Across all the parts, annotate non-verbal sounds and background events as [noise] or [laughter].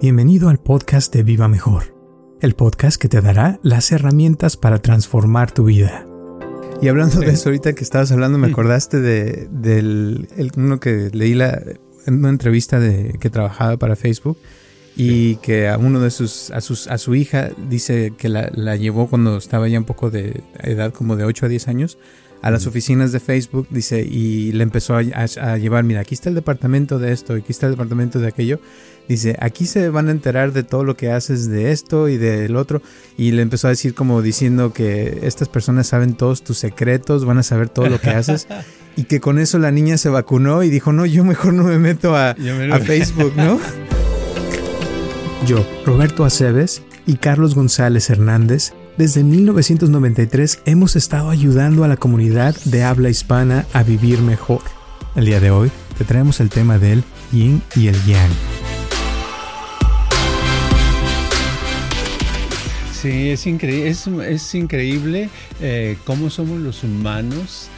Bienvenido al podcast de Viva Mejor, el podcast que te dará las herramientas para transformar tu vida. Y hablando de eso, ahorita que estabas hablando, me acordaste de, del uno que leí la, en una entrevista de que trabajaba para Facebook y que a uno de sus a, sus, a su hija dice que la, la llevó cuando estaba ya un poco de edad, como de 8 a 10 años, a las oficinas de Facebook, dice, y le empezó a, a, llevar, mira, aquí está el departamento de esto, aquí está el departamento de aquello. Dice, aquí se van a enterar de todo lo que haces de esto y del otro. Y le empezó a decir como diciendo que estas personas saben todos tus secretos, van a saber todo lo que haces. [laughs] y que con eso la niña se vacunó y dijo, no, yo mejor no me meto a, [laughs] a Facebook, ¿no? [laughs] yo, Roberto Aceves y Carlos González Hernández, desde 1993 hemos estado ayudando a la comunidad de habla hispana a vivir mejor. El día de hoy te traemos el tema del yin y el yang. Sí, es, es, increíble eh, cómo somos los humanos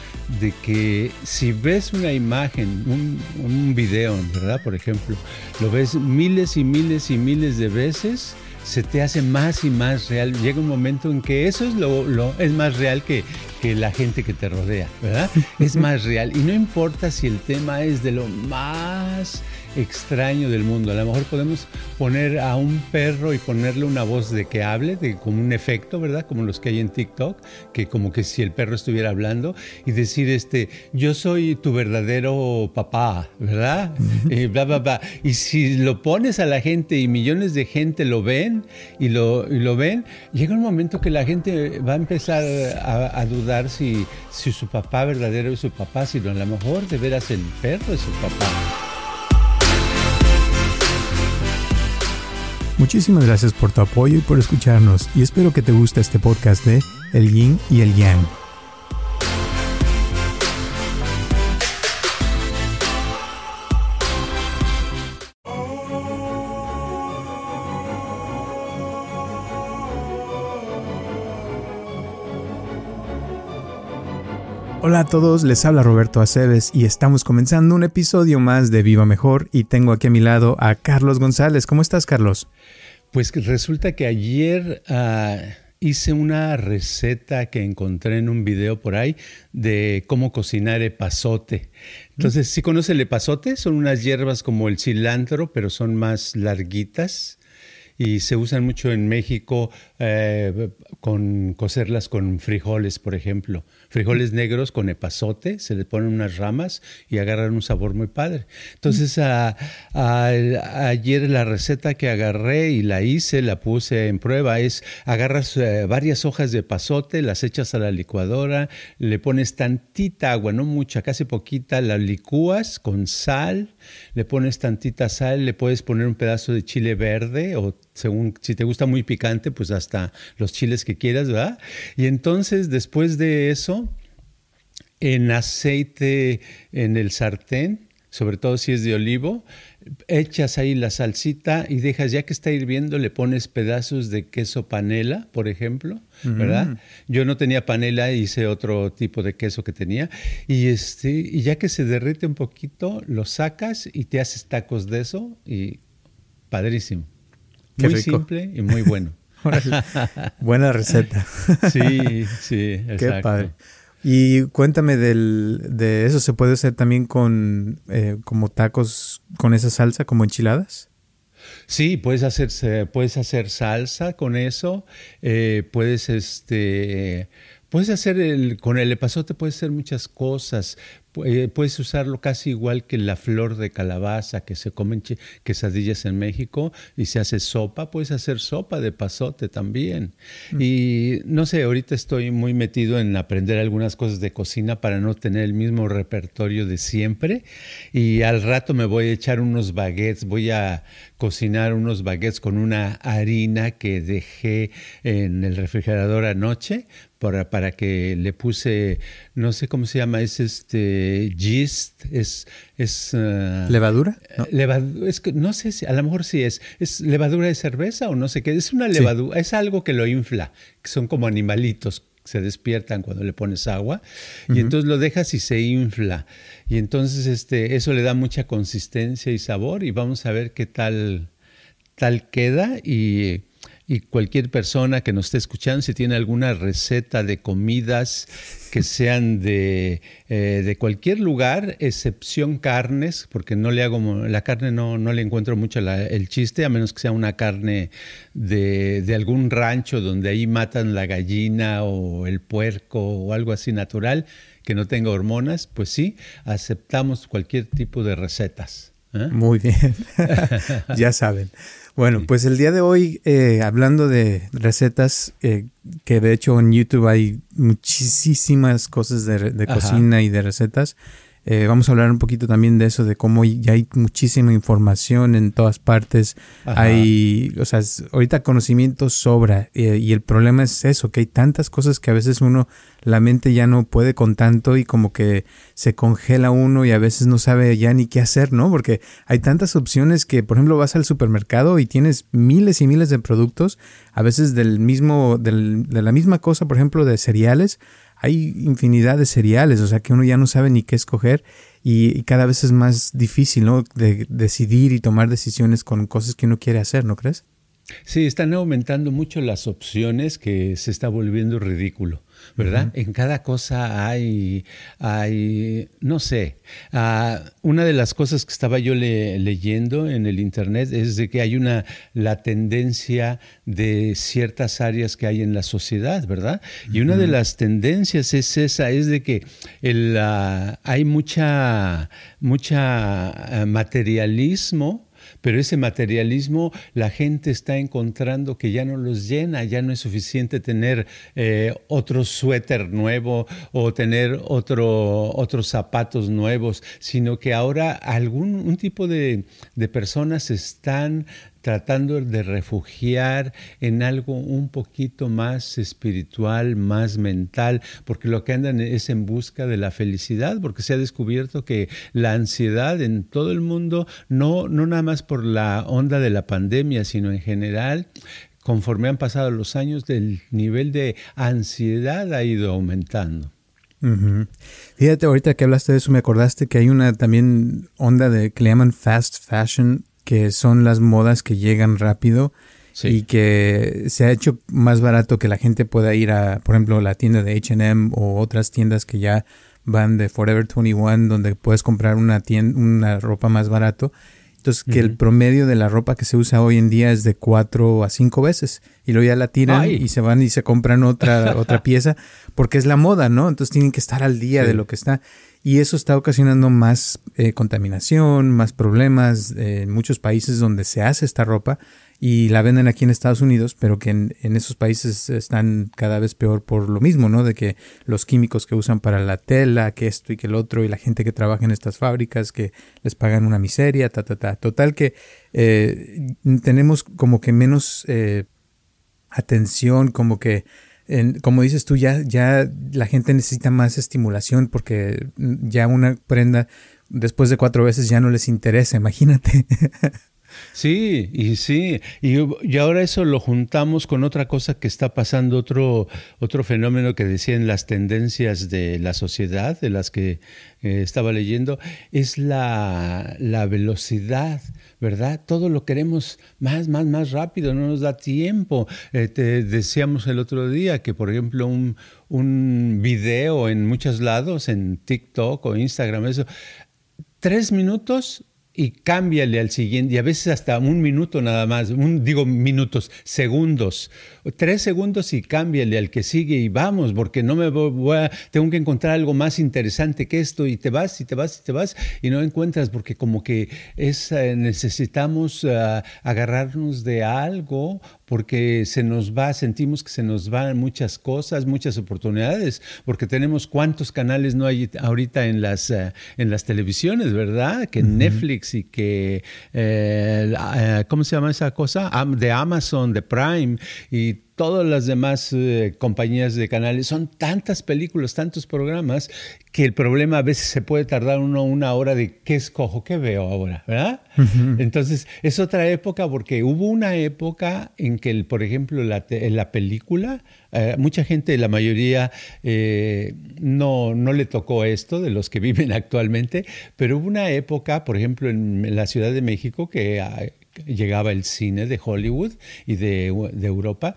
de que si ves una imagen, un, un, video, ¿verdad? Por ejemplo, lo ves miles y miles y miles de veces se te hace más y más real. Llega un momento en que eso es lo, lo es más real que, que, la gente que te rodea, ¿verdad? Es más real. Y no importa si el tema es de lo más extraño del mundo. A lo mejor podemos poner a un perro y ponerle una voz de que hable, de como un efecto, ¿verdad? Como los que hay en TikTok, que como que si el perro estuviera hablando y decir este, yo soy tu verdadero papá, ¿verdad? y bla, bla, bla. Y si lo pones a la gente y millones de gente lo ven y lo, y lo ven, llega un momento que la gente va a empezar a, a dudar si, si su papá verdadero es su papá, sino a lo mejor de veras el perro es su papá. Muchísimas gracias por tu apoyo y por escucharnos y espero que te guste este podcast de El Yin y el Yang. Hola a todos, les habla Roberto Aceves y estamos comenzando un episodio más de Viva Mejor y tengo aquí a mi lado a Carlos González. ¿Cómo estás, Carlos? Pues resulta que ayer ah, hice una receta que encontré en un video por ahí de cómo cocinar epazote. Entonces, ¿sí conoce el epazote? Son unas hierbas como el cilantro, pero son más larguitas y se usan mucho en México eh, con cocerlas con frijoles, por ejemplo. Frijoles negros con epazote, se le ponen unas ramas y agarran un sabor muy padre. Entonces, ayer la receta que agarré y la hice, la puse en prueba, es agarras eh, varias hojas de epazote, las echas a la licuadora, le pones tantita agua, no mucha, casi poquita, la licúas con sal, le pones tantita sal, le puedes poner un pedazo de chile verde o según si te gusta muy picante, pues hasta los chiles que quieras, ¿verdad? Y entonces después de eso, en aceite en el sartén, sobre todo si es de olivo, echas ahí la salsita y dejas, ya que está hirviendo, le pones pedazos de queso panela, por ejemplo, ¿verdad? Yo no tenía panela, hice otro tipo de queso que tenía. Y, este, y ya que se derrite un poquito, lo sacas y te haces tacos de eso y padrísimo. Muy simple y muy bueno. [laughs] Buena receta. sí, sí, exacto. Qué padre. Y cuéntame del, de eso, ¿se puede hacer también con eh, como tacos con esa salsa, como enchiladas? Sí, puedes hacer, puedes hacer salsa con eso, eh, puedes este, puedes hacer el, con el epazote puedes hacer muchas cosas, puedes usarlo casi igual que la flor de calabaza que se comen quesadillas en México y se hace sopa, puedes hacer sopa de pasote también. Mm. Y no sé, ahorita estoy muy metido en aprender algunas cosas de cocina para no tener el mismo repertorio de siempre. Y al rato me voy a echar unos baguettes, voy a cocinar unos baguettes con una harina que dejé en el refrigerador anoche para, para, que le puse, no sé cómo se llama, es este yeast, es... es ah, ¿Levadura? No. es que no sé si, a lo mejor sí es, es levadura de cerveza o no sé qué, es una levadura, es algo que lo infla, que son como animalitos se despiertan cuando le pones agua y entonces lo dejas y se infla y entonces este eso le da mucha consistencia y sabor y vamos a ver qué tal tal queda y y cualquier persona que nos esté escuchando, si tiene alguna receta de comidas que sean de, eh, de cualquier lugar, excepción carnes, porque no le hago, la carne no, no le encuentro mucho el chiste, a menos que sea una carne de, de algún rancho donde ahí matan la gallina o el puerco o algo así natural, que no tenga hormonas, pues sí, aceptamos cualquier tipo de recetas. ¿eh? Muy bien, [laughs] ya saben. Bueno, pues el día de hoy, eh, hablando de recetas, eh, que de hecho en YouTube hay muchísimas cosas de, cocina y de recetas, eh, vamos a hablar un poquito también de eso, de cómo ya hay muchísima información en todas partes. Hay, o sea, ahorita conocimiento sobra eh, y el problema es eso, que hay tantas cosas que a veces uno, la mente ya no puede con tanto y como que se congela uno y a veces no sabe ya ni qué hacer, ¿no? Porque hay tantas opciones que, por ejemplo, vas al supermercado y tienes miles y miles de productos, a veces del mismo, del, de la misma cosa, por ejemplo, de cereales hay infinidad de cereales, o sea que uno ya no sabe ni qué escoger y, cada vez es más difícil, ¿no? De decidir y tomar decisiones con cosas que uno quiere hacer, ¿no crees? Sí, están aumentando mucho las opciones que se está volviendo ridículo. ¿Verdad? En cada cosa hay, hay no sé, ah, una de las cosas que estaba yo leyendo en el Internet es de que hay una, la tendencia de ciertas áreas que hay en la sociedad, ¿verdad? Y una de las tendencias es esa, es de que el, ah, hay mucha, mucha ah, materialismo, pero ese materialismo la gente está encontrando que ya no los llena, ya no es suficiente tener eh, otro suéter nuevo o tener otro, otros zapatos nuevos, sino que ahora algún un tipo de, de personas están tratando de refugiar en algo un poquito más espiritual, más mental, porque lo que andan es en busca de la felicidad, porque se ha descubierto que la ansiedad en todo el mundo, no, no nada más por la onda de la pandemia, sino en general, conforme han pasado los años, el nivel de ansiedad ha ido aumentando. Fíjate, ahorita que hablaste de eso, me acordaste que hay una también onda de que le llaman fast fashion, que son las modas que llegan rápido y que se ha hecho más barato que la gente pueda ir a, por ejemplo, la tienda de HM o otras tiendas que ya van de Forever 21, donde puedes comprar una, tienda, una ropa más barato. Entonces, que el promedio de la ropa que se usa hoy en día es de cuatro a cinco veces. Y luego ya la tiran y se van y se compran otra, otra [laughs] pieza, porque es la moda, ¿no? Entonces tienen que estar al día de lo que está y eso está ocasionando más eh, contaminación, más problemas eh, en muchos países donde se hace esta ropa y la venden aquí en Estados Unidos, pero que en, esos países están cada vez peor por lo mismo, ¿no? De que los químicos que usan para la tela, que esto y que el otro, y la gente que trabaja en estas fábricas que les pagan una miseria, ta, ta, ta. Total que eh, tenemos como que menos atención, como que como dices tú, ya, ya la gente necesita más estimulación porque ya una prenda después de cuatro veces ya no les interesa, [laughs] imagínate. Sí, y sí, y, y, ahora eso lo juntamos con otra cosa que está pasando, otro, otro fenómeno que decían las tendencias de la sociedad, de las que eh, estaba leyendo, es la, la, velocidad, ¿verdad? Todo lo queremos más, más, más rápido, no nos da tiempo. Eh, te decíamos el otro día que, por ejemplo, un, un video en muchos lados, en TikTok o Instagram, eso, tres minutos y cámbiale al siguiente, y a veces hasta un minuto nada más, un, digo minutos, segundos, tres segundos y cámbiale al que sigue y vamos, porque no me voy a, tengo que encontrar algo más interesante que esto y te vas y te vas y te vas y no encuentras porque como que es, necesitamos eh, agarrarnos de algo porque se nos va, sentimos que se nos van muchas cosas, muchas oportunidades, porque tenemos cuántos canales no hay ahorita en las, eh, en las televisiones, ¿verdad? Que Netflix y que, eh, eh, ¿cómo se llama esa cosa? De Amazon, de Prime y todas las demás eh, compañías de canales, son tantas películas, tantos programas, que el problema a veces se puede tardar uno una hora de qué escojo, qué veo ahora, ¿verdad? Entonces, es otra época porque hubo una época en que, por ejemplo, la, la película, eh, mucha gente, la mayoría, eh, no, no le tocó esto de los que [laughs] viven actualmente, pero hubo una época, por ejemplo, en, la Ciudad de México, que llegaba el cine de Hollywood y de, Europa,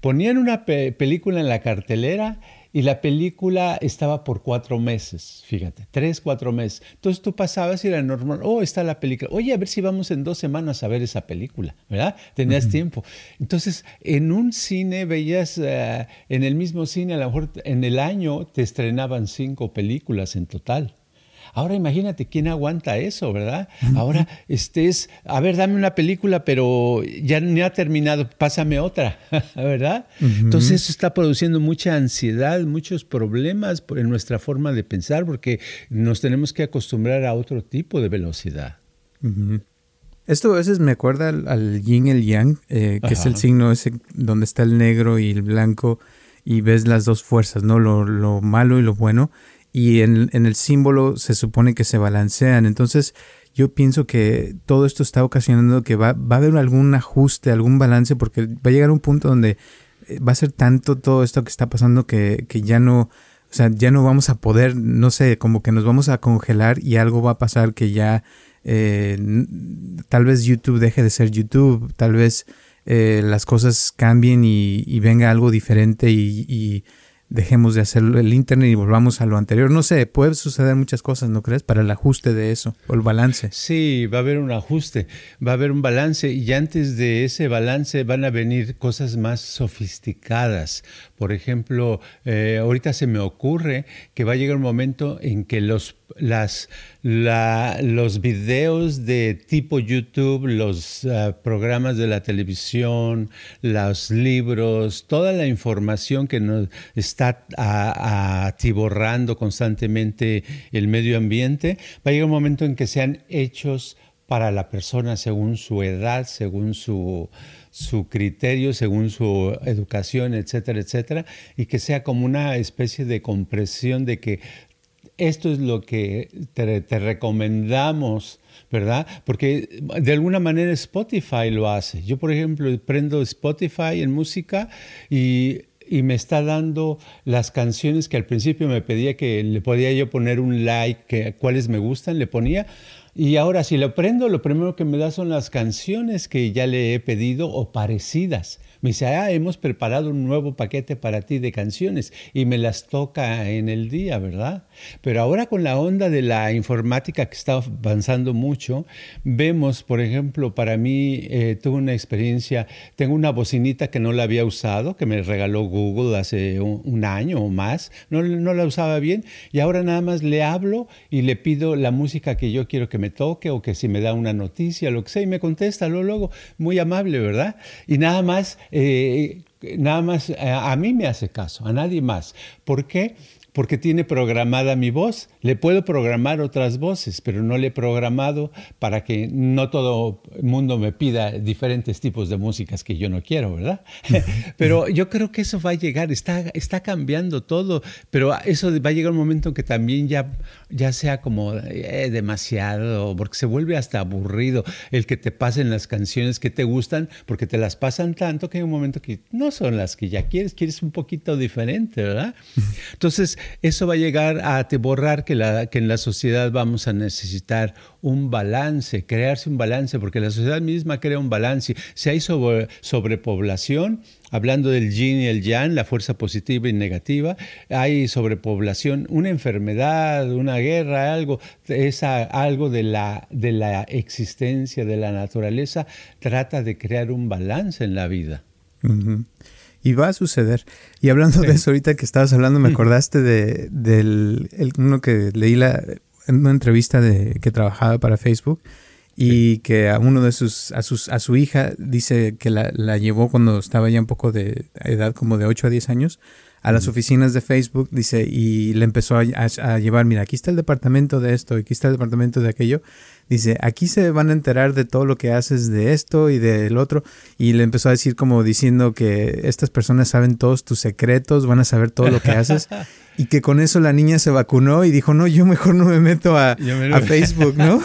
ponían una película en la cartelera y la película estaba por cuatro meses, fíjate, tres, cuatro meses. Entonces tú pasabas y era normal, oh, está la película, oye, a ver si vamos en dos semanas a ver esa película, ¿verdad? Tenías tiempo. Entonces, en un cine veías, eh, en el mismo cine, a lo mejor en el año te estrenaban cinco películas en total. Ahora imagínate quién aguanta eso, ¿verdad? Ahora estés, a ver, dame una película, pero ya ni ha terminado, pásame otra, [laughs] ¿verdad? Entonces eso está produciendo mucha ansiedad, muchos problemas en nuestra forma de pensar, porque nos tenemos que acostumbrar a otro tipo de velocidad. Esto a veces me acuerda al, yin y el yang, eh, que es el signo ese donde está el negro y el blanco y ves las dos fuerzas, ¿no? Lo, lo malo y lo bueno y en, el símbolo se supone que se balancean. Entonces yo pienso que todo esto está ocasionando que va, va a haber algún ajuste, algún balance, porque va a llegar un punto donde eh, va a ser tanto todo esto que está pasando que, que ya no, o sea, ya no vamos a poder, no sé, como que nos vamos a congelar y algo va a pasar que ya eh, tal vez YouTube deje de ser YouTube, tal vez eh, las cosas cambien y, venga algo diferente y dejemos de hacer el Internet y volvamos a lo anterior. No sé, puede suceder muchas cosas, ¿no crees? Para el ajuste de eso o el balance. Sí, va a haber un ajuste, va a haber un balance y antes de ese balance van a venir cosas más sofisticadas. Por ejemplo, eh, ahorita se me ocurre que va a llegar un momento en que los, las, los videos de tipo YouTube, los ah, programas de la televisión, los libros, toda la información que nos atiborrando constantemente el medio ambiente, va a llegar un momento en que sean hechos para la persona según su edad, según su, su criterio, según su educación, etcétera, etcétera, y que sea como una especie de compresión de que esto es lo que te, recomendamos, ¿verdad? Porque de alguna manera Spotify lo hace. Yo, por ejemplo, prendo Spotify en música y y me está dando las canciones que al principio me pedía que le podía yo poner un like, que cuáles me gustan, le ponía. Y ahora si lo prendo, lo primero que me da son las canciones que ya le he pedido o parecidas. Me dice, ah, hemos preparado un nuevo paquete para ti de canciones y me las toca en el día, ¿verdad? Pero ahora con la onda de la informática que está avanzando mucho, vemos, por ejemplo, para mí eh, tuve una experiencia, tengo una bocinita que no la había usado, que me regaló Google hace un, año o más, no, no la usaba bien y ahora nada más le hablo y le pido la música que yo quiero que me toque o que si me da una noticia, lo que sea, y me contesta luego, muy amable, ¿verdad? Y nada más eh, nada más a, a, mí me hace caso, a nadie más. ¿Por qué? Porque tiene programada mi voz. Le puedo programar otras voces, pero no le he programado para que no todo el mundo me pida diferentes tipos de músicas que yo no quiero, ¿verdad? [laughs] pero yo creo que eso va a llegar, está, está cambiando todo, pero eso va a llegar un momento en que también ya, ya sea como eh, demasiado, porque se vuelve hasta aburrido el que te pasen las canciones que te gustan, porque te las pasan tanto que hay un momento que no son las que ya quieres, quieres un poquito diferente, ¿verdad? [laughs] Entonces, eso va a llegar a borrar que, la, que en la sociedad vamos a necesitar un balance, crearse un balance, porque la sociedad misma crea un balance. Si hay sobrepoblación, hablando del yin y el yang, la fuerza positiva y negativa, hay sobrepoblación, una enfermedad, una guerra, algo, es algo de la, de la existencia, de la naturaleza, trata de crear un balance en la vida. Y va a suceder. Y hablando de eso, ahorita que estabas hablando, me acordaste de, del uno que leí la, en una entrevista de que trabajaba para Facebook y que a uno de sus a, sus, a su hija dice que la, la, llevó cuando estaba ya un poco de edad, como de 8 a 10 años, a las oficinas de Facebook, dice, y le empezó a, a, llevar, mira, aquí está el departamento de esto, aquí está el departamento de aquello. Dice, aquí se van a enterar de todo lo que haces de esto y del otro. Y le empezó a decir como diciendo que estas personas saben todos tus secretos, van a saber todo lo que haces. y que con eso la niña se vacunó y dijo, no, yo mejor no me meto a, a [laughs] Facebook, ¿no?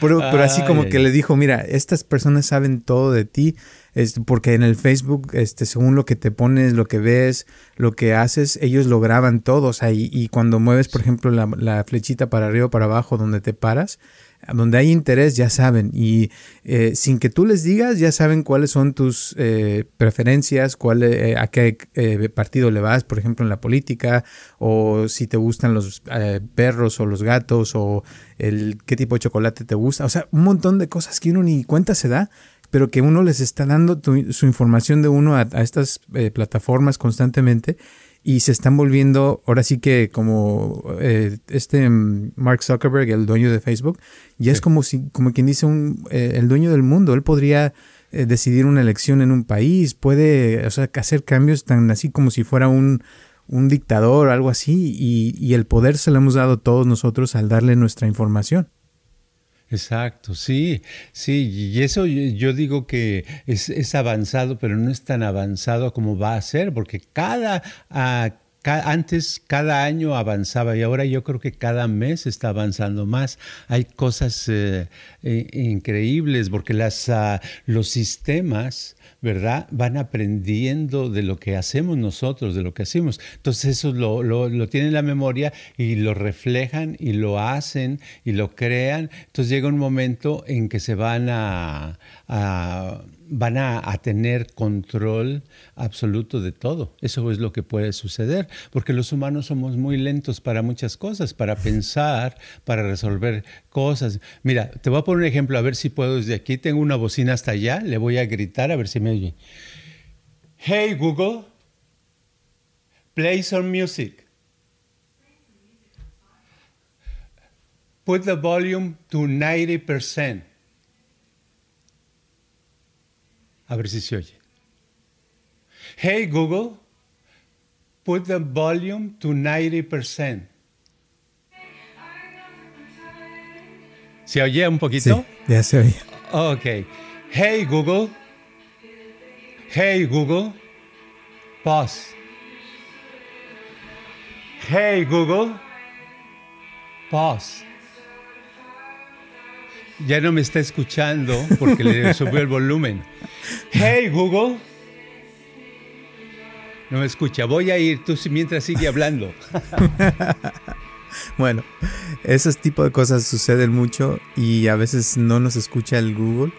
Pero, así como que le dijo, mira, estas personas saben todo de ti, es porque en el Facebook, este, según lo que te pones, lo que ves, lo que haces, ellos lo graban todo. O sea, y, cuando mueves, por ejemplo, la, la, flechita para arriba o para abajo donde te paras, donde hay interés ya saben y eh, sin que tú les digas ya saben cuáles son tus eh, preferencias, cuál, eh, a qué partido le vas, por ejemplo en la política o si te gustan los perros o los gatos o el qué tipo de chocolate te gusta, o sea, un montón de cosas que uno ni cuenta se da pero que uno les está dando su información de uno a, a estas plataformas constantemente y se están volviendo, ahora sí que como eh, este mm, Mark Zuckerberg, el dueño de Facebook, ya es como si, como quien dice, un, eh, el dueño del mundo. Él podría eh, decidir una elección en un país, puede o sea, hacer cambios tan así como si fuera un, un dictador o algo así, y, y el poder se lo hemos dado todos nosotros al darle nuestra información. Exacto, sí, sí, y eso yo digo que es, avanzado, pero no es tan avanzado como va a ser, porque cada, ah, antes cada año avanzaba y ahora yo creo que cada mes está avanzando más. Hay cosas eh, increíbles porque las, ah, los sistemas ¿verdad? Van aprendiendo de lo que hacemos nosotros, de lo que hacemos. Entonces eso lo, lo, tienen en la memoria y lo reflejan y lo hacen y lo crean. Entonces llega un momento en que se van a van a, tener control absoluto de todo. Eso es lo que puede suceder, porque los humanos somos muy lentos para muchas cosas, para pensar, para resolver cosas. Mira, te voy a poner un ejemplo, a ver si puedo desde aquí. Tengo una bocina hasta allá, le voy a gritar a ver si me oye. Hey Google, play some music. Put the volume to 90%. A ver si se oye. Hey Google, put the volume to 90%. ¿Se oye un poquito? Sí, ya se oye. Ok. Hey Google. Hey Google. Pause. Hey Google. Pause ya no me está escuchando porque le [laughs] subió el volumen. Hey Google. No me escucha. Voy a ir, tú mientras sigue hablando. [laughs] bueno, esos tipos de cosas suceden mucho y a veces no nos escucha el Google.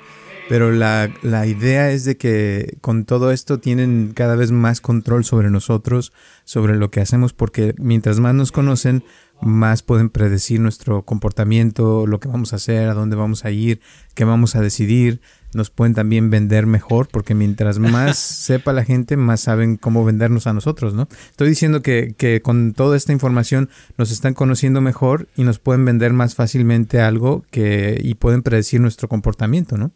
Pero la, la, idea es de que con todo esto tienen cada vez más control sobre nosotros, sobre lo que hacemos, porque mientras más nos conocen, más pueden predecir nuestro comportamiento, lo que vamos a hacer, a dónde vamos a ir, qué vamos a decidir. Nos pueden también vender mejor, porque mientras más [laughs] sepa la gente, más saben cómo vendernos a nosotros, ¿no? Estoy diciendo que, que con toda esta información nos están conociendo mejor y nos pueden vender más fácilmente algo que, y pueden predecir nuestro comportamiento, ¿no?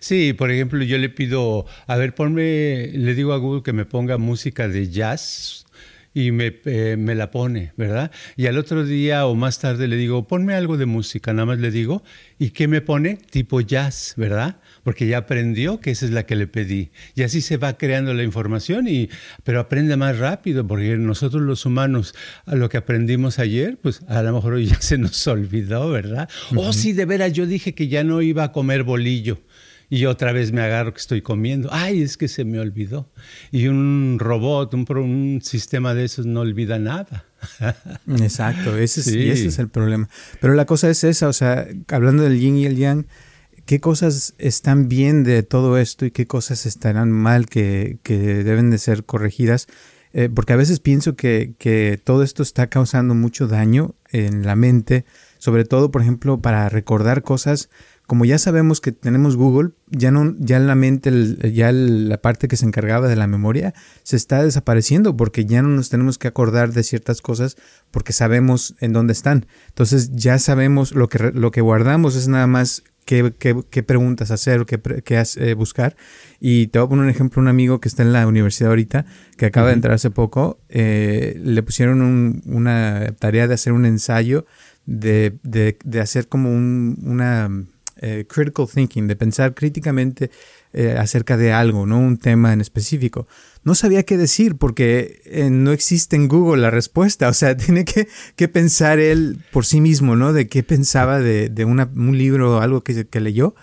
Sí, por ejemplo, yo le pido, a ver, ponme, le digo a Google que me ponga música de jazz y me, eh, me, la pone, ¿verdad? Y al otro día o más tarde le digo, ponme algo de música, nada más le digo, ¿y qué me pone? Tipo jazz, ¿verdad? Porque ya aprendió que esa es la que le pedí. Y así se va creando la información, y, pero aprende más rápido, porque nosotros los humanos, a lo que aprendimos ayer, pues a lo mejor hoy ya [laughs] se nos olvidó, ¿verdad? Oh, sí, de veras, yo dije que ya no iba a comer bolillo y otra vez me agarro que estoy comiendo. Ay, es que se me olvidó. Y un robot, un, un sistema de esos no olvida nada. [laughs] Exacto, ese es, y ese es el problema. Pero la cosa es esa, o sea, hablando del yin y el yang, ¿qué cosas están bien de todo esto y qué cosas estarán mal que, que deben de ser corregidas? Eh, porque a veces pienso que, que todo esto está causando mucho daño en la mente, sobre todo, por ejemplo, para recordar cosas como ya sabemos que tenemos Google, ya no, ya la mente, ya la parte que se encargaba de la memoria se está desapareciendo porque ya no nos tenemos que acordar de ciertas cosas porque sabemos en dónde están. Entonces ya sabemos lo que, lo que guardamos es nada más qué, qué, preguntas hacer o qué, qué eh, buscar. Y te voy a poner un ejemplo, un amigo que está en la universidad ahorita, que acaba de entrar hace poco, eh, le pusieron una tarea de hacer un ensayo de, de, de hacer como un, una eh, critical thinking, de pensar críticamente eh, acerca de algo, no un tema en específico. No sabía qué decir porque eh, no existe en Google la respuesta, o sea, [laughs] tiene que, que pensar él por sí mismo, ¿no? De qué pensaba de, de un libro o algo que, que leyó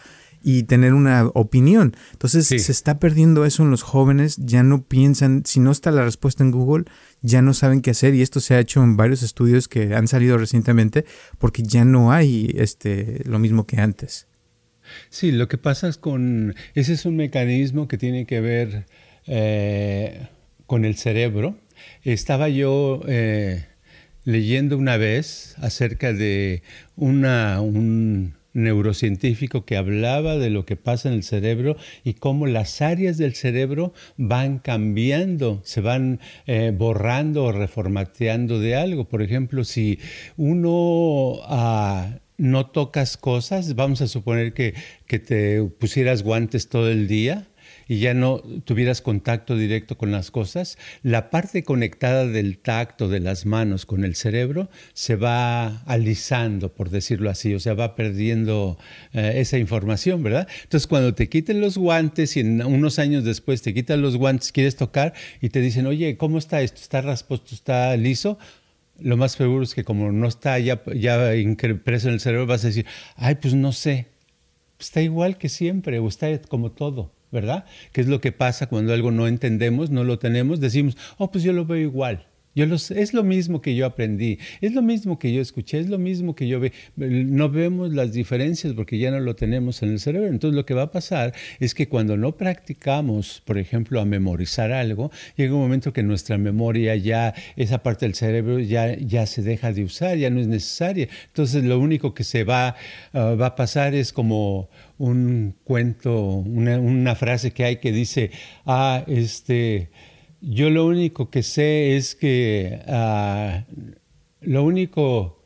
y tener una opinión. Entonces se está perdiendo eso en los jóvenes, ya no piensan, si no está la respuesta en Google, ya no saben qué hacer y esto se ha hecho en varios estudios que han salido recientemente porque ya no hay este lo mismo que antes. Sí, lo que pasa es con ese es un mecanismo que tiene que ver eh, con el cerebro. Estaba yo eh, leyendo una vez acerca de una, un neurocientífico que hablaba de lo que pasa en el cerebro y cómo las áreas del cerebro van cambiando, se van eh, borrando o reformateando de algo. Por ejemplo, si uno ah, no tocas cosas, vamos a suponer que, que te pusieras guantes todo el día, y ya no tuvieras contacto directo con las cosas, la parte conectada del tacto de las manos con el cerebro se va alisando, por decirlo así, o sea, va perdiendo eh, esa información, ¿verdad? Entonces, cuando te quiten los guantes y en unos años después te quitan los guantes, quieres tocar y te dicen, oye, ¿cómo está esto? ¿Está rasposo? ¿Está liso? Lo más seguro es que como no está ya, ya impreso en el cerebro, vas a decir, ay, pues no sé, está igual que siempre, o está como todo. ¿Verdad? ¿Qué es lo que pasa cuando algo no entendemos, no lo tenemos? Decimos, oh, pues yo lo veo igual. Yo los, es lo mismo que yo aprendí, es lo mismo que yo escuché, es lo mismo que yo ve. No vemos las diferencias porque ya no lo tenemos en el cerebro. Entonces lo que va a pasar es que cuando no practicamos, por ejemplo, a memorizar algo, llega un momento que nuestra memoria ya, esa parte del cerebro ya, ya se deja de usar, ya no es necesaria. Entonces lo único que se va, ah, va a pasar es como un cuento, una, una frase que hay que dice, ah, este yo lo único que sé es que ah, lo único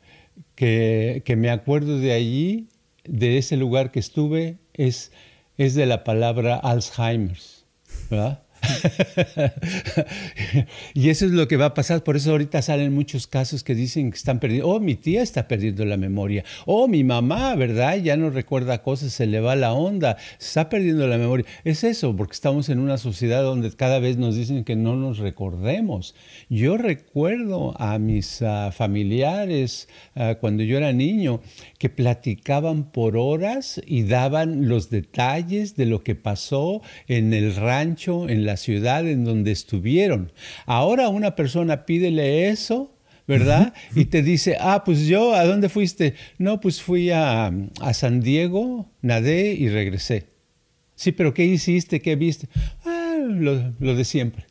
que, que, me acuerdo de allí, de ese lugar que estuve, es, es de la palabra Alzheimer's. ¿verdad? [laughs] y eso es lo que va a pasar. Por eso ahorita salen muchos casos que dicen que están perdiendo. Oh, mi tía está perdiendo la memoria. Oh, mi mamá, ¿verdad? Ya no recuerda cosas, se le va la onda. Está perdiendo la memoria. Es eso, porque estamos en una sociedad donde cada vez nos dicen que no nos recordemos. Yo recuerdo a mis ah, familiares ah, cuando yo era niño que platicaban por horas y daban los detalles de lo que pasó en el rancho, en la ciudad en donde estuvieron. Ahora una persona pídele eso, ¿verdad? Y te dice, ah, pues yo, ¿a dónde fuiste? No, pues fui a, a San Diego, nadé y regresé. Sí, pero ¿qué hiciste? ¿Qué viste? Ah, lo, lo de siempre.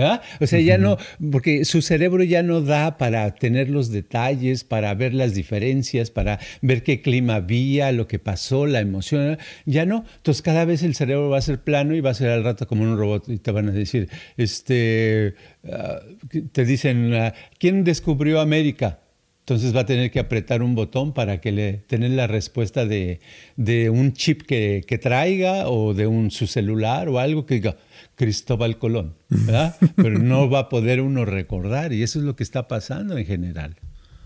¿Ah? O sea, ya no, porque su cerebro ya no da para tener los detalles, para ver las diferencias, para ver qué clima había, lo que pasó, la emoción, ya no. Entonces cada vez el cerebro va a ser plano y va a ser al rato como un robot y te van a decir, este, ah, te dicen, ah, ¿quién descubrió América? Entonces va a tener que apretar un botón para que le tener la respuesta de, de un chip que, que, traiga o de un su celular o algo que diga, Cristóbal Colón, ¿verdad? [laughs] Pero no va a poder uno recordar y eso es lo que está pasando en general.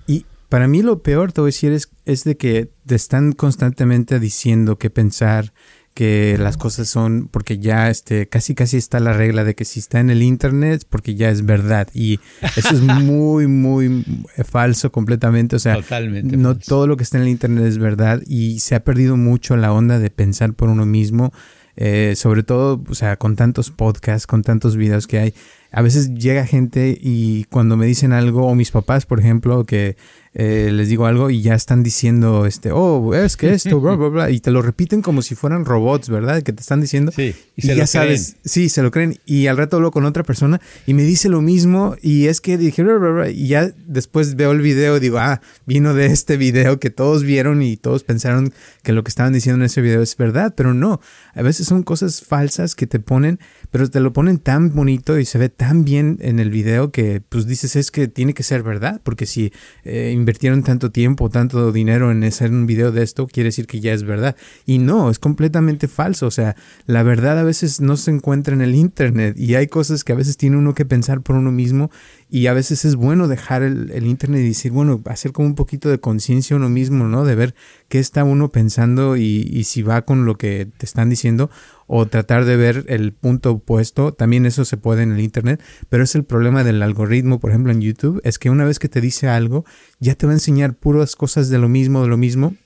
Y para mí lo peor, te voy a decir, es, es de que te están constantemente diciendo qué pensar, que las cosas son, porque ya este, casi casi está la regla de que si está en el internet, porque ya es verdad. Y eso es [laughs] muy, muy falso completamente. O sea, no todo lo que está en el internet es verdad y se ha perdido mucho la onda de pensar por uno mismo eh, sobre todo, o sea, con tantos podcasts, con tantos videos que hay, a veces llega gente y cuando me dicen algo, o mis papás, por ejemplo, que eh, les digo algo y ya están diciendo, este, oh, es que esto, bla, bla, bla, y te lo repiten como si fueran robots, ¿verdad? Que te están diciendo. Sí, y, se ya sabes, sí, se lo creen. Y al rato hablo con otra persona y me dice lo mismo y es que dije, bla, bla, bla, y ya después veo el video digo, ah, vino de este video que todos vieron y todos pensaron que lo que estaban diciendo en ese video es verdad, pero no, a veces son cosas falsas que te ponen, pero te lo ponen tan bonito y se ve tan bien en el video que pues dices es que tiene que ser verdad, porque si eh, invirtieron tanto tiempo, tanto dinero en hacer un video de esto, quiere decir que ya es verdad. Y no, es completamente falso. O sea, la verdad a veces no se encuentra en el Internet y hay cosas que a veces tiene uno que pensar por uno mismo y a veces es bueno dejar el, Internet y decir, bueno, hacer como un poquito de conciencia uno mismo, ¿no? De ver qué está uno pensando y, y si va con lo que te están diciendo o tratar de ver el punto opuesto. También eso se puede en el Internet, pero es el problema del algoritmo, por ejemplo, en YouTube, es que una vez que te dice algo, ya te va a enseñar puras cosas de lo mismo, de lo mismo,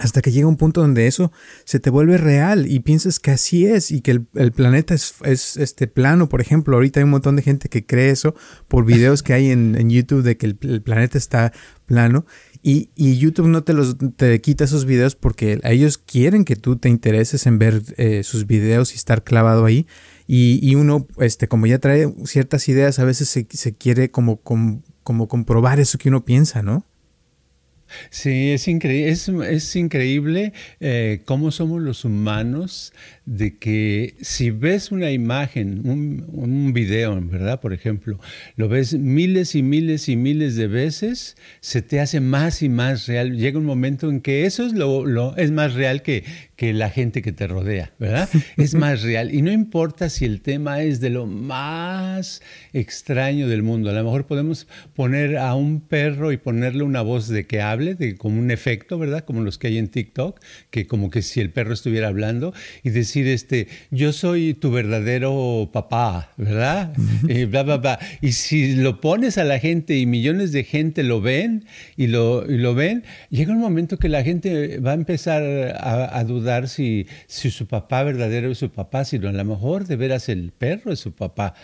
hasta que llega un punto donde eso se te vuelve real y piensas que así es y que el, planeta es, es, este plano, por ejemplo. Ahorita hay un montón de gente que cree eso por videos que hay en, YouTube de que el, planeta está plano y, y, YouTube no te los te quita esos videos porque ellos quieren que tú te intereses en ver eh, sus videos y estar clavado ahí. Y, y, uno, este, como ya trae ciertas ideas, a veces se, se quiere como, como comprobar eso que uno piensa, ¿no? Sí, es, increíble, eh, cómo somos los humanos de que si ves una imagen, un, un, video, ¿verdad? Por ejemplo, lo ves miles y miles y miles de veces, se te hace más y más real. Llega un momento en que eso es, lo, lo es más real que, que la gente que te rodea, ¿verdad? [laughs] Es más real. Y no importa si el tema es de lo más extraño del mundo. A lo mejor podemos poner a un perro y ponerle una voz de que hable, de como un efecto, ¿verdad? Como los que hay en TikTok, que como que si el perro estuviera hablando y decir, este, yo soy tu verdadero papá, ¿verdad? [laughs] y, bla, bla, bla. y si lo pones a la gente y millones de gente lo ven y lo, y lo ven, llega un momento que la gente va a empezar a, a dudar si, si su papá verdadero es su papá, sino a lo mejor de veras el perro es su papá.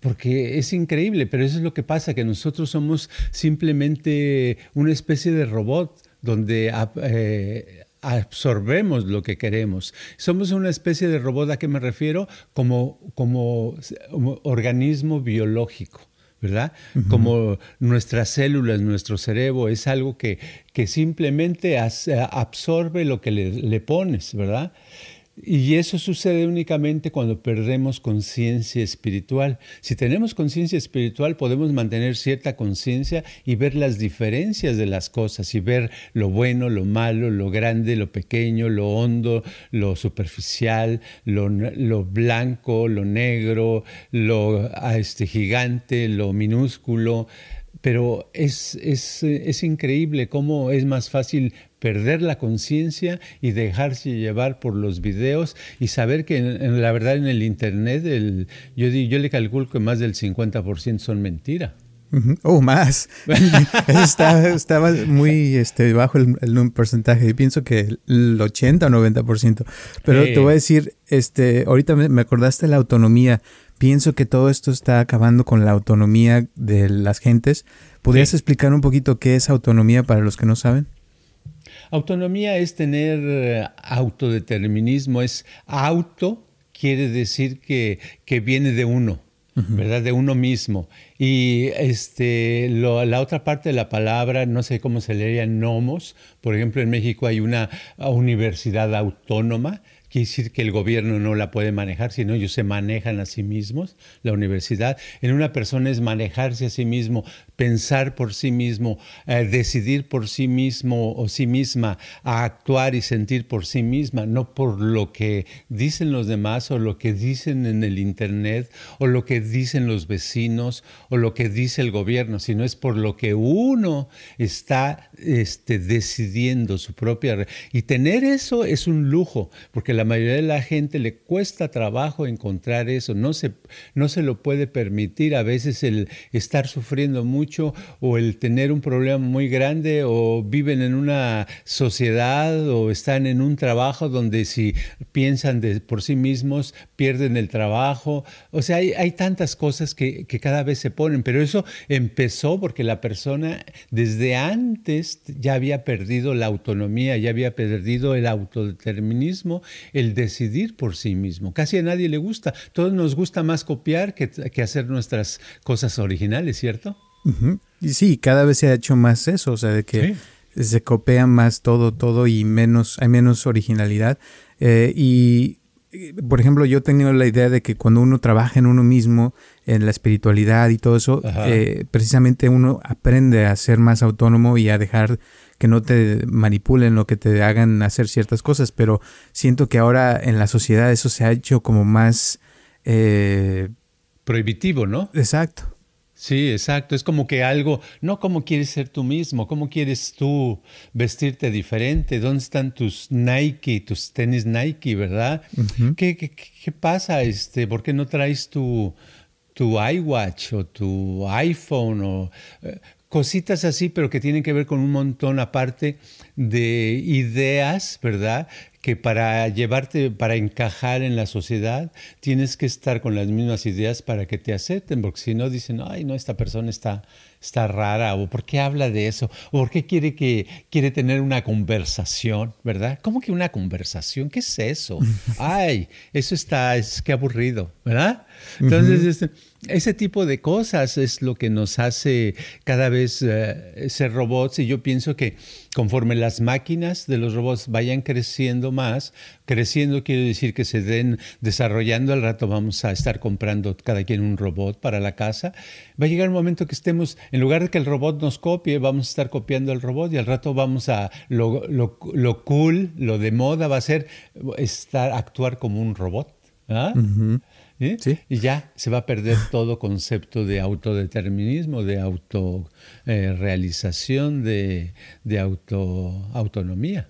Porque es increíble, pero eso es lo que pasa, que nosotros somos simplemente una especie de robot donde eh, absorbemos lo que queremos. Somos una especie de robot, ¿a qué me refiero? como, como organismo biológico. ¿Verdad? Como nuestras células, nuestro cerebro, es algo que, que simplemente absorbe lo que le, le pones, ¿verdad? Y eso sucede únicamente cuando perdemos conciencia espiritual. Si tenemos conciencia espiritual podemos mantener cierta conciencia y ver las diferencias de las cosas y ver lo bueno, lo malo, lo grande, lo pequeño, lo hondo, lo superficial, lo, blanco, lo negro, lo ah, este, gigante, lo minúsculo. Pero es, es, es increíble cómo es más fácil perder la conciencia y dejarse llevar por los videos y saber que en, la verdad en el Internet el, yo, yo le calculo que más del 50% son mentira. Oh, más. [laughs] está, estaba muy este, bajo el, el, porcentaje. Yo pienso que el 80 o 90%. Pero te voy a decir, este, ahorita me, acordaste de la autonomía. Pienso que todo esto está acabando con la autonomía de las gentes. ¿Podrías explicar un poquito qué es autonomía para los que no saben? Autonomía es tener eh, autodeterminismo, es auto, quiere decir que, que viene de uno, ¿verdad? De uno mismo. Y este, la otra parte de la palabra, no sé cómo se leería nomos, por ejemplo, en México hay una universidad autónoma quiere decir que el gobierno no la puede manejar, sino ellos se manejan a sí mismos, la universidad. En una persona es manejarse a sí mismo, pensar por sí mismo, eh, decidir por sí mismo o sí misma, actuar y sentir por sí misma, no por lo que dicen los demás o lo que dicen en el Internet o lo que dicen los vecinos o lo que dice el gobierno, sino es por lo que uno está este, decidiendo su propia... Y tener eso es un lujo, porque la mayoría de la gente le cuesta trabajo encontrar eso, no se, no se lo puede permitir a veces el estar sufriendo mucho o el tener un problema muy grande o viven en una sociedad o están en un trabajo donde si piensan de, por sí mismos pierden el trabajo. O sea, hay, tantas cosas que, cada vez se ponen, pero eso empezó porque la persona desde antes ya había perdido la autonomía, ya había perdido el autodeterminismo, el decidir por sí mismo. Casi a nadie le gusta. Todos nos gusta más copiar que hacer nuestras cosas originales, ¿cierto? Y sí, cada vez se ha hecho más eso, o sea, de que se copia más todo, todo y menos, hay menos originalidad. Eh, y, por ejemplo, yo he tenido la idea de que cuando uno trabaja en uno mismo, en la espiritualidad y todo eso, eh, precisamente uno aprende a ser más autónomo y a dejar que no te manipulen o que te hagan hacer ciertas cosas, pero siento que ahora en la sociedad eso se ha hecho como más... Eh, Prohibitivo, ¿no? Exacto. Sí, exacto. Es como que algo, no cómo quieres ser tú mismo, cómo quieres tú vestirte diferente, dónde están tus Nike, tus tenis Nike, ¿verdad? ¿Qué, qué, pasa? Este, ¿Por qué no traes tu, tu iWatch o tu iPhone o eh, cositas así, pero que tienen que ver con un montón aparte de ideas, ¿verdad? que para llevarte, para encajar en la sociedad, tienes que estar con las mismas ideas para que te acepten, porque si no dicen, ay, no, esta persona está, está rara, o por qué habla de eso, o por qué quiere, que, quiere tener una conversación, ¿verdad? ¿Cómo que una conversación? ¿Qué es eso? [laughs] Ay, eso está, es que aburrido, ¿verdad? Entonces, este, ese tipo de cosas es lo que nos hace cada vez eh, ser robots y yo pienso que conforme las máquinas de los robots vayan creciendo más, creciendo quiere decir que se den desarrollando, al rato vamos a estar comprando cada quien un robot para la casa, va a llegar un momento que estemos, en lugar de que el robot nos copie, vamos a estar copiando al robot y al rato vamos a, lo, cool, lo de moda va a ser estar, actuar como un robot. ¿ah? Y ya se va a perder todo concepto de autodeterminismo, de autorrealización, de, de auto, autonomía.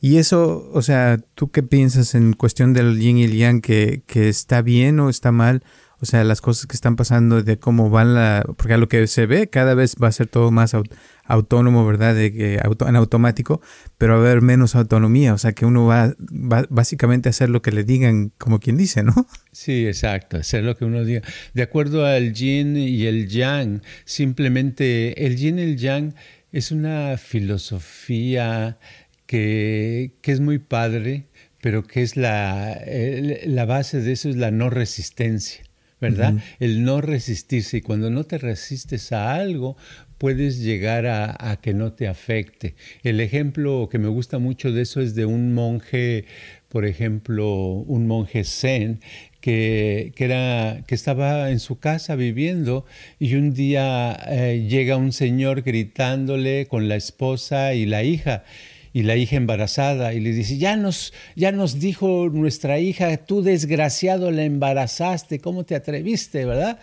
Y eso, o sea, ¿tú qué piensas en cuestión del yin y el yang? ¿Que, que está bien o está mal? O sea, las cosas que están pasando, de cómo van la... Porque a lo que se ve cada vez va a ser todo más autónomo, ¿verdad? De que auto, en automático, pero va a haber menos autonomía, o sea que uno va, básicamente a hacer lo que le digan, como quien dice, ¿no? Sí, exacto, hacer lo que uno diga. De acuerdo al yin y el yang, simplemente el yin y el yang es una filosofía que, que es muy padre, pero que es la, la base de eso es la no resistencia. ¿Verdad? El no resistirse. Y cuando no te resistes a algo, puedes llegar a, que no te afecte. El ejemplo que me gusta mucho de eso es de un monje, por ejemplo, un monje zen, que, era, que estaba en su casa viviendo y un día eh, llega un señor gritándole con la esposa y la hija y la hija embarazada y le dice, ya nos, ya nos dijo nuestra hija, tú desgraciado la embarazaste, ¿cómo te atreviste, verdad?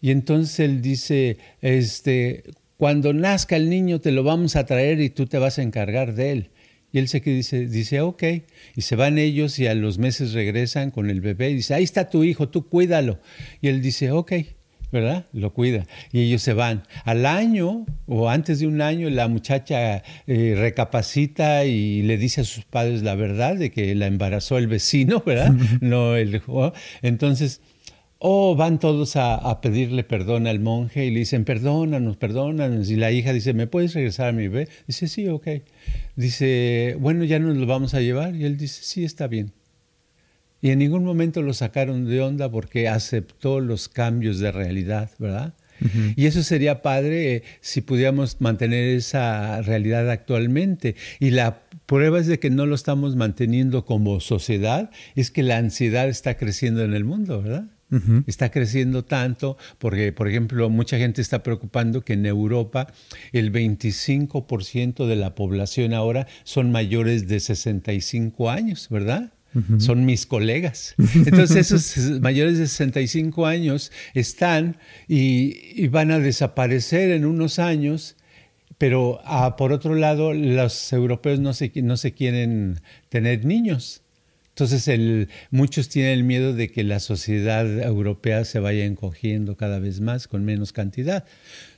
Y entonces él dice, este, cuando nazca el niño te lo vamos a traer y tú te vas a encargar de él. Y él se dice, dice, ok. Y se van ellos y a los meses regresan con el bebé y dice, ahí está tu hijo, tú cuídalo. Y él dice, ok, ¿verdad? Lo cuida. Y ellos se van. Al año o antes de un año la muchacha eh, recapacita y le dice a sus padres la verdad de que la embarazó el vecino, ¿verdad? [laughs] no el... Entonces Oh, van todos a, pedirle perdón al monje y le dicen, perdónanos, perdónanos. Y la hija dice, ¿me puedes regresar a mi bebé? Dice, sí, ok. Dice, bueno, ya nos lo vamos a llevar. Y él dice, sí, está bien. Y en ningún momento lo sacaron de onda porque aceptó los cambios de realidad, ¿verdad? Y eso sería padre eh, si pudiéramos mantener esa realidad actualmente. Y la prueba es de que no lo estamos manteniendo como sociedad, es que la ansiedad está creciendo en el mundo, ¿verdad? Está creciendo tanto porque, por ejemplo, mucha gente está preocupando que en Europa el 25% de la población ahora son mayores de 65 años, ¿verdad? Son mis colegas. [laughs] Entonces esos mayores de 65 años están y, van a desaparecer en unos años, pero ah, por otro lado los europeos no se, no se quieren tener niños. Entonces el, muchos tienen el miedo de que la sociedad europea se vaya encogiendo cada vez más con menos cantidad.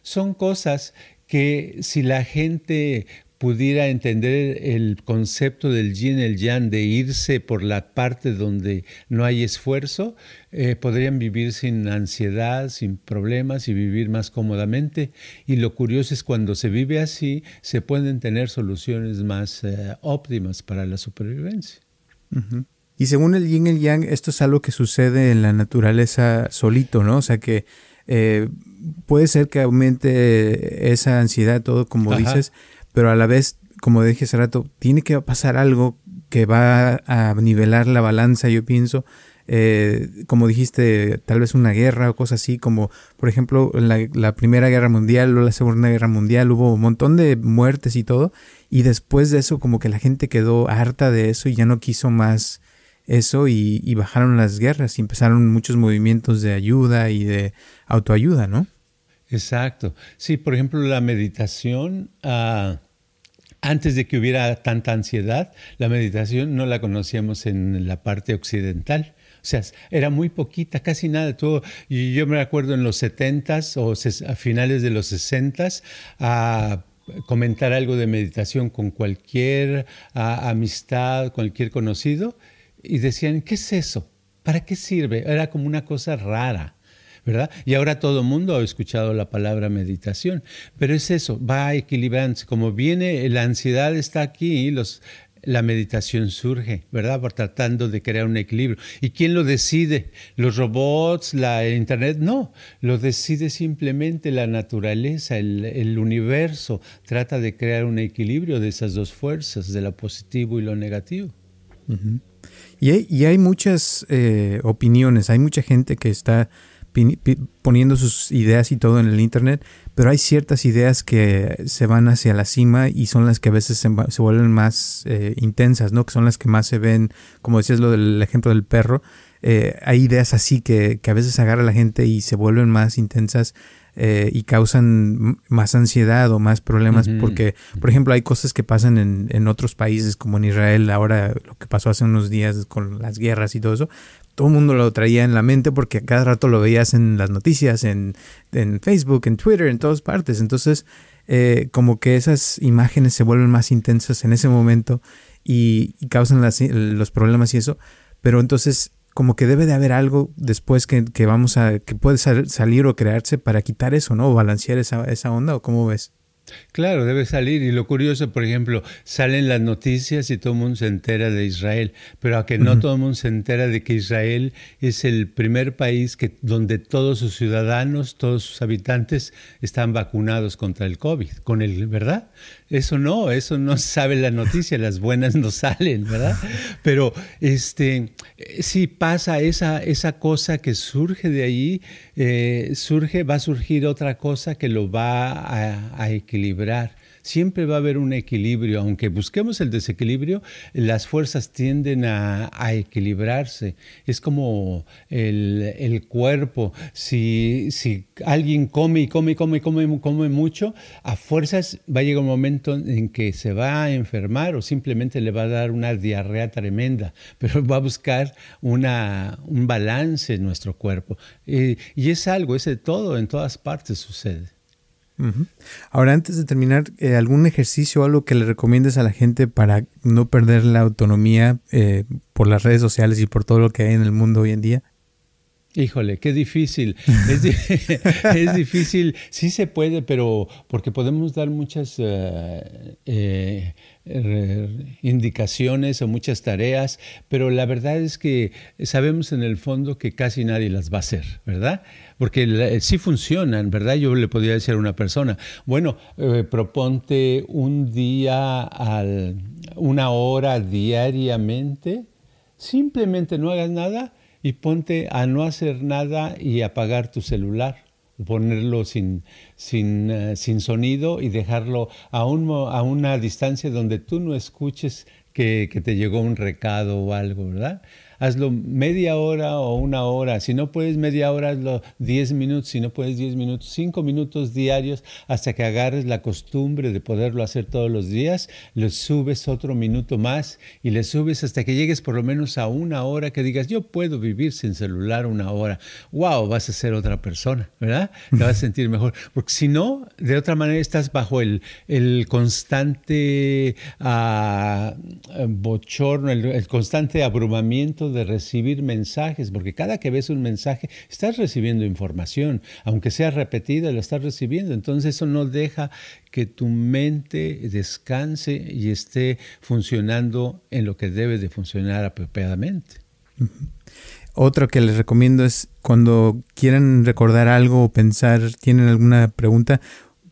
Son cosas que si la gente pudiera entender el concepto del yin y el yang, de irse por la parte donde no hay esfuerzo, eh, podrían vivir sin ansiedad, sin problemas y vivir más cómodamente. Y lo curioso es cuando se vive así, se pueden tener soluciones más eh, óptimas para la supervivencia. Y según el yin y el yang, esto es algo que sucede en la naturaleza solito, ¿no? O sea que eh, puede ser que aumente esa ansiedad, todo como dices, pero a la vez, como dije hace rato, tiene que pasar algo que va a nivelar la balanza, yo pienso. Eh, como dijiste, tal vez una guerra o cosas así, como por ejemplo la, la Primera Guerra Mundial o la Segunda Guerra Mundial, hubo un montón de muertes y todo, y después de eso como que la gente quedó harta de eso y ya no quiso más eso y, bajaron las guerras y empezaron muchos movimientos de ayuda y de autoayuda, ¿no? Exacto. Sí, por ejemplo, la meditación, ah, antes de que hubiera tanta ansiedad, la meditación no la conocíamos en la parte occidental. O sea, era muy poquita, casi nada. Todo, y yo me acuerdo en los 70s o a finales de los 60s a comentar algo de meditación con cualquier amistad, cualquier conocido, y decían, ¿qué es eso? ¿Para qué sirve? Era como una cosa rara. ¿Verdad? Y ahora todo el mundo ha escuchado la palabra meditación, pero es eso, va equilibrándose. Como viene, la ansiedad está aquí, los, la meditación surge, ¿verdad? Por tratando de crear un equilibrio. ¿Y quién lo decide? ¿Los robots, la Internet? No, lo decide simplemente la naturaleza, el, universo. Trata de crear un equilibrio de esas dos fuerzas, de lo positivo y lo negativo. y, hay, muchas eh, opiniones, hay mucha gente que está poniendo sus ideas y todo en el Internet, pero hay ciertas ideas que se van hacia la cima y son las que a veces se, vuelven más eh, intensas, ¿no? Que son las que más se ven, como decías lo del ejemplo del perro, eh, hay ideas así que, que, a veces agarra a la gente y se vuelven más intensas eh, y causan más ansiedad o más problemas porque, por ejemplo, hay cosas que pasan en, en, otros países como en Israel, ahora lo que pasó hace unos días con las guerras y todo eso, todo el mundo lo traía en la mente porque a cada rato lo veías en las noticias, en, en Facebook, en Twitter, en todas partes. Entonces, eh, como que esas imágenes se vuelven más intensas en ese momento y, causan los problemas y eso. Pero entonces, como que debe de haber algo después que, que vamos a, que puede salir o crearse para quitar eso, ¿no? O balancear esa, esa onda, ¿o cómo ves? Claro, debe salir. Y lo curioso, por ejemplo, salen las noticias y todo el mundo se entera de Israel, pero a que no todo el mundo se entera de que Israel es el primer país que, donde todos sus ciudadanos, todos sus habitantes están vacunados contra el COVID, con el, ¿verdad? Eso no, eso no sabe la noticia, las buenas no salen, ¿verdad? Pero este, si pasa esa, esa cosa que surge de ahí, eh, surge, va a surgir otra cosa que lo va a, a equilibrar siempre va a haber un equilibrio. Aunque busquemos el desequilibrio, las fuerzas tienden a, equilibrarse. Es como el, cuerpo. Si, si, alguien come y come y come y come, come mucho, a fuerzas va a llegar un momento en que se va a enfermar o simplemente le va a dar una diarrea tremenda, pero va a buscar una, un balance en nuestro cuerpo. y es algo, es de todo, en todas partes sucede. Ahora, antes de terminar, eh, ¿algún ejercicio o algo que le recomiendes a la gente para no perder la autonomía eh, por las redes sociales y por todo lo que hay en el mundo hoy en día? Híjole, qué difícil. Es, [laughs] [laughs] difícil, sí se puede, pero porque podemos dar muchas eh, indicaciones o muchas tareas, pero la verdad es que sabemos en el fondo que casi nadie las va a hacer, ¿verdad? Porque sí funcionan, ¿verdad? Yo le podría decir a una persona, bueno, eh, proponte un día, una hora diariamente, simplemente no hagas nada y ponte a no hacer nada y apagar tu celular ponerlo sin, sin, eh, sin, sonido y dejarlo a, un, a una distancia donde tú no escuches que, que te llegó un recado o algo, ¿verdad? Hazlo media hora o una hora. Si no puedes media hora, hazlo 10 minutos. Si no puedes 10 minutos, 5 minutos diarios hasta que agarres la costumbre de poderlo hacer todos los días. Le subes otro minuto más y le subes hasta que llegues por lo menos a una hora que digas, yo puedo vivir sin celular una hora. ¡Wow! Vas a ser otra persona, ¿verdad? Te vas a [laughs] sentir mejor. Porque si no, de otra manera estás bajo el, el constante uh, bochorno, el, el constante abrumamiento de recibir mensajes, porque cada que ves un mensaje estás recibiendo información, aunque sea repetida, la estás recibiendo. Entonces eso no deja que tu mente descanse y esté funcionando en lo que debe de funcionar apropiadamente. Otro que les recomiendo es cuando quieran recordar algo o pensar, tienen alguna pregunta,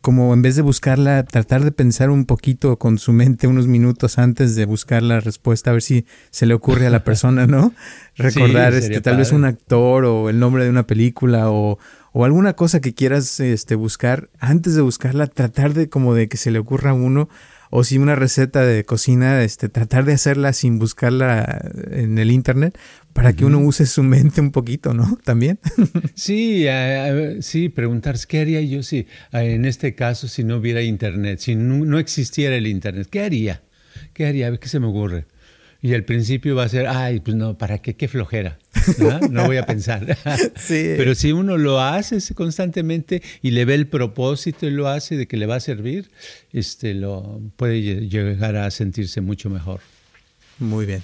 como en vez de buscarla, tratar de pensar un poquito con su mente unos minutos antes de buscar la respuesta, a ver si se le ocurre a la persona, ¿no? [laughs] Recordar este, tal vez un actor o el nombre de una película o, o, alguna cosa que quieras este, buscar, antes de buscarla, tratar de como de que se le ocurra a uno o si una receta de cocina, este, tratar de hacerla sin buscarla en el internet para que uno use su mente un poquito, ¿no? [laughs] También. Sí, sí, preguntarse qué haría yo si en este caso si no hubiera internet, si no, existiera el internet, ¿qué haría? ¿Qué haría? A ver qué se me ocurre. Y al principio va a ser, ay, pues no, ¿para qué? Qué flojera. No, voy a pensar. [laughs] Pero si uno lo hace constantemente y le ve el propósito y lo hace de que le va a servir, este, lo, puede llegar a sentirse mucho mejor. Muy bien.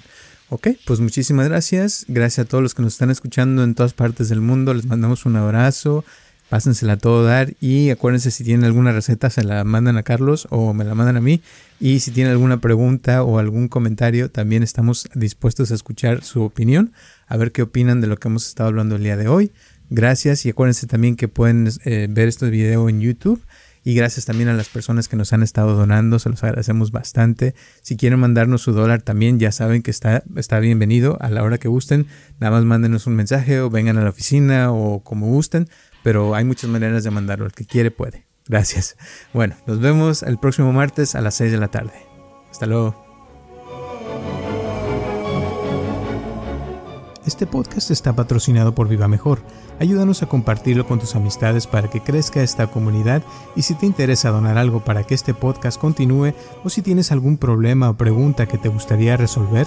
Ok, pues muchísimas gracias. Gracias a todos los que nos están escuchando en todas partes del mundo. Les mandamos un abrazo. Pásensela a todo dar y acuérdense si tienen alguna receta se la mandan a Carlos o me la mandan a mí y si tienen alguna pregunta o algún comentario también estamos dispuestos a escuchar su opinión, a ver qué opinan de lo que hemos estado hablando el día de hoy. Gracias y acuérdense también que pueden eh, ver este video en YouTube y gracias también a las personas que nos han estado donando, se los agradecemos bastante. Si quieren mandarnos su dólar también, ya saben que está, está bienvenido a la hora que gusten. Nada más mándenos un mensaje o vengan a la oficina o como gusten pero hay muchas maneras de mandarlo. El que quiere puede. Gracias. Bueno, nos vemos el próximo martes a las 6 de la tarde. Hasta luego. Este podcast está patrocinado por Viva Mejor. Ayúdanos a compartirlo con tus amistades para que crezca esta comunidad y si te interesa donar algo para que este podcast continúe o si tienes algún problema o pregunta que te gustaría resolver,